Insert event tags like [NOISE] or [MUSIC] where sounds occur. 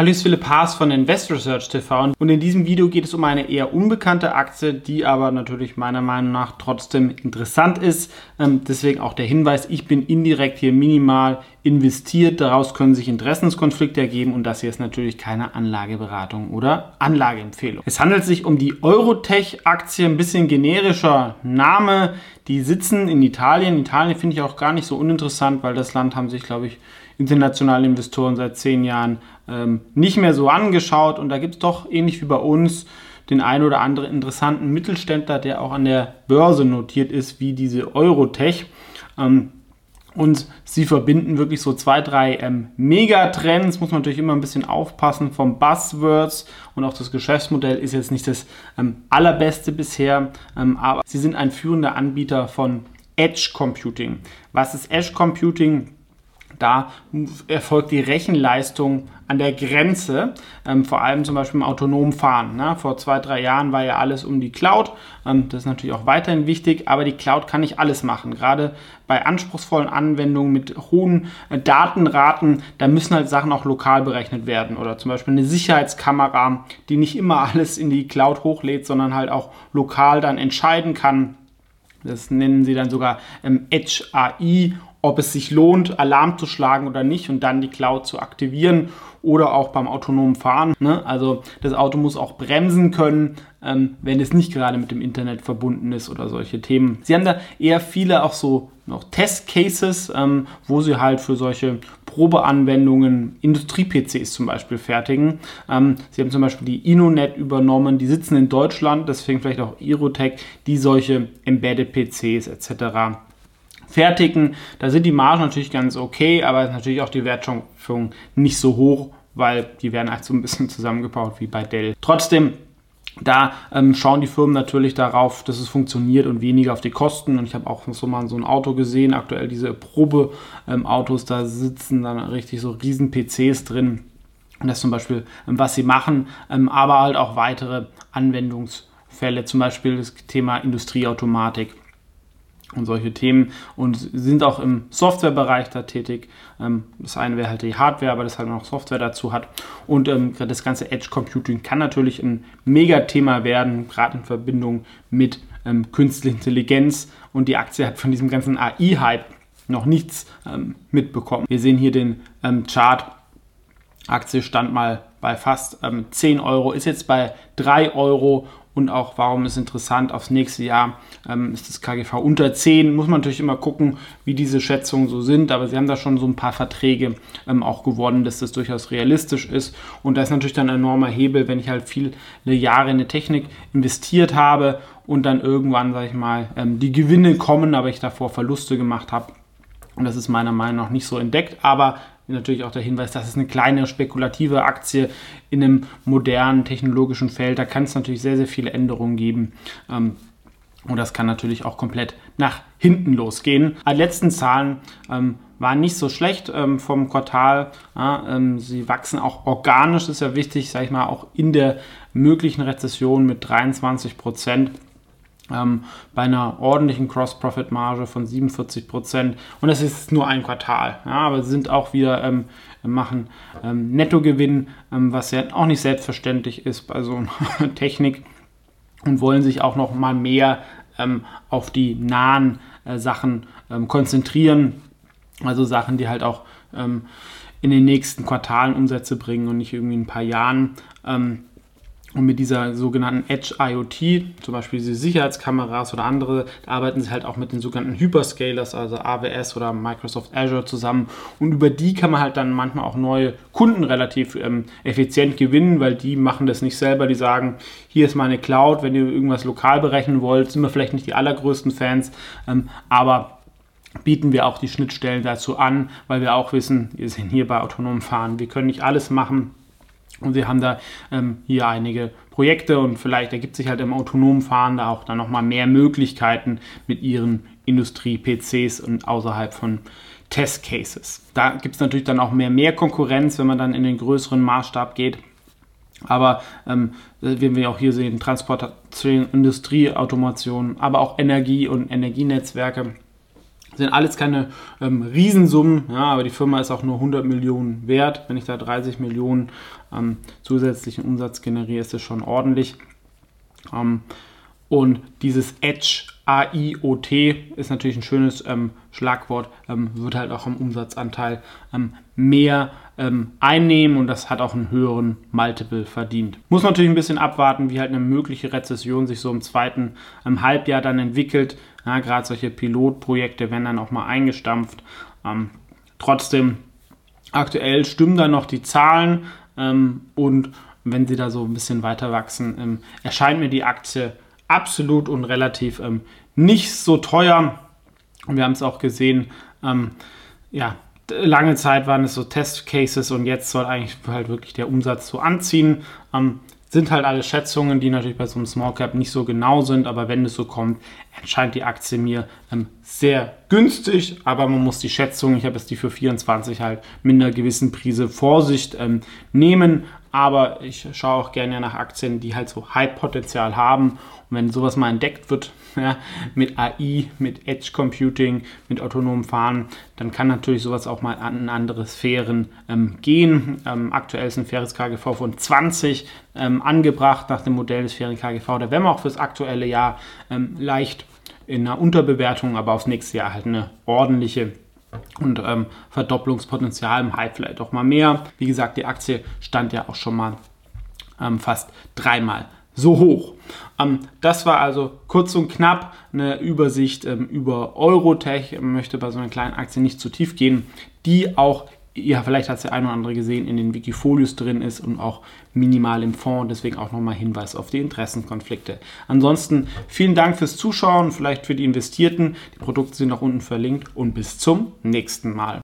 Hallo, bin Philipp Haas von Invest Research TV und in diesem Video geht es um eine eher unbekannte Aktie, die aber natürlich meiner Meinung nach trotzdem interessant ist. Ähm, deswegen auch der Hinweis, ich bin indirekt hier minimal investiert. Daraus können sich Interessenskonflikte ergeben und das hier ist natürlich keine Anlageberatung oder Anlageempfehlung. Es handelt sich um die Eurotech-Aktie, ein bisschen generischer Name. Die sitzen in Italien. Italien finde ich auch gar nicht so uninteressant, weil das Land haben sich, glaube ich, internationale Investoren seit zehn Jahren ähm, nicht mehr so angeschaut. Und da gibt es doch, ähnlich wie bei uns, den ein oder anderen interessanten Mittelständler, der auch an der Börse notiert ist, wie diese Eurotech. Ähm, und sie verbinden wirklich so zwei, drei ähm, Megatrends. Muss man natürlich immer ein bisschen aufpassen vom Buzzwords. Und auch das Geschäftsmodell ist jetzt nicht das ähm, allerbeste bisher. Ähm, aber sie sind ein führender Anbieter von Edge Computing. Was ist Edge Computing? Da erfolgt die Rechenleistung an der Grenze, ähm, vor allem zum Beispiel im autonomen Fahren. Ne? Vor zwei, drei Jahren war ja alles um die Cloud. Ähm, das ist natürlich auch weiterhin wichtig, aber die Cloud kann nicht alles machen. Gerade bei anspruchsvollen Anwendungen mit hohen äh, Datenraten, da müssen halt Sachen auch lokal berechnet werden. Oder zum Beispiel eine Sicherheitskamera, die nicht immer [LAUGHS] alles in die Cloud hochlädt, sondern halt auch lokal dann entscheiden kann. Das nennen sie dann sogar ähm, Edge AI ob es sich lohnt, Alarm zu schlagen oder nicht und dann die Cloud zu aktivieren oder auch beim autonomen Fahren. Ne? Also das Auto muss auch bremsen können, ähm, wenn es nicht gerade mit dem Internet verbunden ist oder solche Themen. Sie haben da eher viele auch so noch Testcases, ähm, wo sie halt für solche Probeanwendungen Industrie-PCs zum Beispiel fertigen. Ähm, sie haben zum Beispiel die Inonet übernommen, die sitzen in Deutschland, deswegen vielleicht auch Irotech, die solche Embedded PCs etc fertigen. Da sind die Margen natürlich ganz okay, aber natürlich auch die Wertschöpfung nicht so hoch, weil die werden halt so ein bisschen zusammengebaut wie bei Dell. Trotzdem da ähm, schauen die Firmen natürlich darauf, dass es funktioniert und weniger auf die Kosten. Und ich habe auch so mal so ein Auto gesehen, aktuell diese Probeautos, ähm, da sitzen dann richtig so riesen PCs drin. Und das zum Beispiel, ähm, was sie machen, ähm, aber halt auch weitere Anwendungsfälle, zum Beispiel das Thema Industrieautomatik und solche Themen und sind auch im Softwarebereich da tätig. Ähm, das eine wäre halt die Hardware, aber das halt noch Software dazu hat. Und ähm, das ganze Edge Computing kann natürlich ein Megathema werden, gerade in Verbindung mit ähm, künstlicher Intelligenz. Und die Aktie hat von diesem ganzen AI-Hype noch nichts mitbekommen. Wir sehen hier den Chart. Aktie stand mal bei fast 10 Euro, ist jetzt bei 3 Euro und auch warum ist interessant aufs nächste Jahr ähm, ist das KGV unter 10. Muss man natürlich immer gucken, wie diese Schätzungen so sind, aber sie haben da schon so ein paar Verträge ähm, auch gewonnen, dass das durchaus realistisch ist und da ist natürlich dann ein enormer Hebel, wenn ich halt viele Jahre in eine Technik investiert habe und dann irgendwann, sage ich mal, ähm, die Gewinne kommen, aber ich davor Verluste gemacht habe. Und das ist meiner Meinung nach nicht so entdeckt, aber natürlich auch der Hinweis, das ist eine kleine spekulative Aktie in einem modernen technologischen Feld. Da kann es natürlich sehr, sehr viele Änderungen geben. Ähm, und das kann natürlich auch komplett nach hinten losgehen. Die letzten Zahlen ähm, waren nicht so schlecht ähm, vom Quartal. Ja, ähm, sie wachsen auch organisch, ist ja wichtig, sage ich mal, auch in der möglichen Rezession mit 23 Prozent ähm, bei einer ordentlichen Cross-Profit-Marge von 47 Prozent. Und das ist nur ein Quartal. Ja, aber sie sind auch wieder, ähm, machen ähm, Nettogewinn, ähm, was ja auch nicht selbstverständlich ist bei so einer [LAUGHS] Technik und wollen sich auch noch mal mehr ähm, auf die nahen äh, Sachen ähm, konzentrieren. Also Sachen, die halt auch in den nächsten Quartalen Umsätze bringen und nicht irgendwie in ein paar Jahren. Und mit dieser sogenannten Edge IoT, zum Beispiel diese Sicherheitskameras oder andere, arbeiten sie halt auch mit den sogenannten Hyperscalers, also AWS oder Microsoft Azure zusammen. Und über die kann man halt dann manchmal auch neue Kunden relativ ähm, effizient gewinnen, weil die machen das nicht selber. Die sagen, hier ist meine Cloud, wenn ihr irgendwas lokal berechnen wollt, sind wir vielleicht nicht die allergrößten Fans, ähm, aber bieten wir auch die Schnittstellen dazu an, weil wir auch wissen, wir sind hier bei autonomem Fahren, wir können nicht alles machen und sie haben da ähm, hier einige Projekte und vielleicht ergibt sich halt im autonomen Fahren da auch dann nochmal mehr Möglichkeiten mit ihren Industrie-PCs und außerhalb von Testcases. Da gibt es natürlich dann auch mehr, mehr Konkurrenz, wenn man dann in den größeren Maßstab geht. Aber ähm, wie wir auch hier sehen, Transportation, Industrie, Automation, aber auch Energie und Energienetzwerke Sind alles keine ähm, Riesensummen, ja, aber die Firma ist auch nur 100 Millionen wert. Wenn ich da 30 Millionen ähm, zusätzlichen Umsatz generiere, ist das schon ordentlich. Ähm, und dieses Edge AIoT ist natürlich ein schönes ähm, Schlagwort, ähm, wird halt auch am Umsatzanteil ähm, mehr ähm, einnehmen und das hat auch einen höheren Multiple verdient. Muss natürlich ein bisschen abwarten, wie halt eine mögliche Rezession sich so im zweiten ähm, Halbjahr dann entwickelt. Ja, Gerade solche Pilotprojekte werden dann auch mal eingestampft. Ähm, trotzdem, aktuell stimmen da noch die Zahlen und wenn sie da so ein bisschen weiter wachsen, erscheint mir die Aktie absolut und relativ ähm, nicht so teuer. Und wir haben es auch gesehen, ähm, ja, lange Zeit waren es so Testcases und jetzt soll eigentlich halt wirklich der Umsatz so anziehen. Ähm, sind halt alle Schätzungen, die natürlich bei so einem Small Cap nicht so genau sind, aber wenn es so kommt, erscheint die Aktie mir ähm, sehr günstig, aber man muss die Schätzung, ich habe jetzt die für 24 halt mit einer gewissen Prise Vorsicht ähm, nehmen, aber ich schaue auch gerne nach Aktien, die halt so Hype-Potenzial haben und wenn sowas mal entdeckt wird, [LAUGHS] ja, mit AI, mit Edge Computing, mit autonomem Fahren, dann kann natürlich sowas auch mal an andere Sphären ähm, gehen. Ähm, aktuell ist ein faires KGV von 20 ähm, angebracht nach dem Modell des fairen KGV. Da wären wir auch fürs aktuelle Jahr ähm, leicht in einer Unterbewertung, aber aufs nächste Jahr halt eine ordentliche und ähm, Verdopplungspotenzial im Hype vielleicht auch mal mehr. Wie gesagt, die Aktie stand ja auch schon mal ähm, fast dreimal so hoch. Ähm, das war also kurz und knapp eine Übersicht ähm, über Eurotech. Ich möchte bei so einer kleinen Aktie nicht zu tief gehen, die auch, ja, vielleicht hat es der eine oder andere gesehen, in den Wikifolios drin ist und auch minimal im Fonds. Deswegen auch nochmal Hinweis auf die Interessenkonflikte. Ansonsten vielen Dank fürs Zuschauen, vielleicht für die Investierten. Die Produkte sind auch unten verlinkt und bis zum nächsten Mal.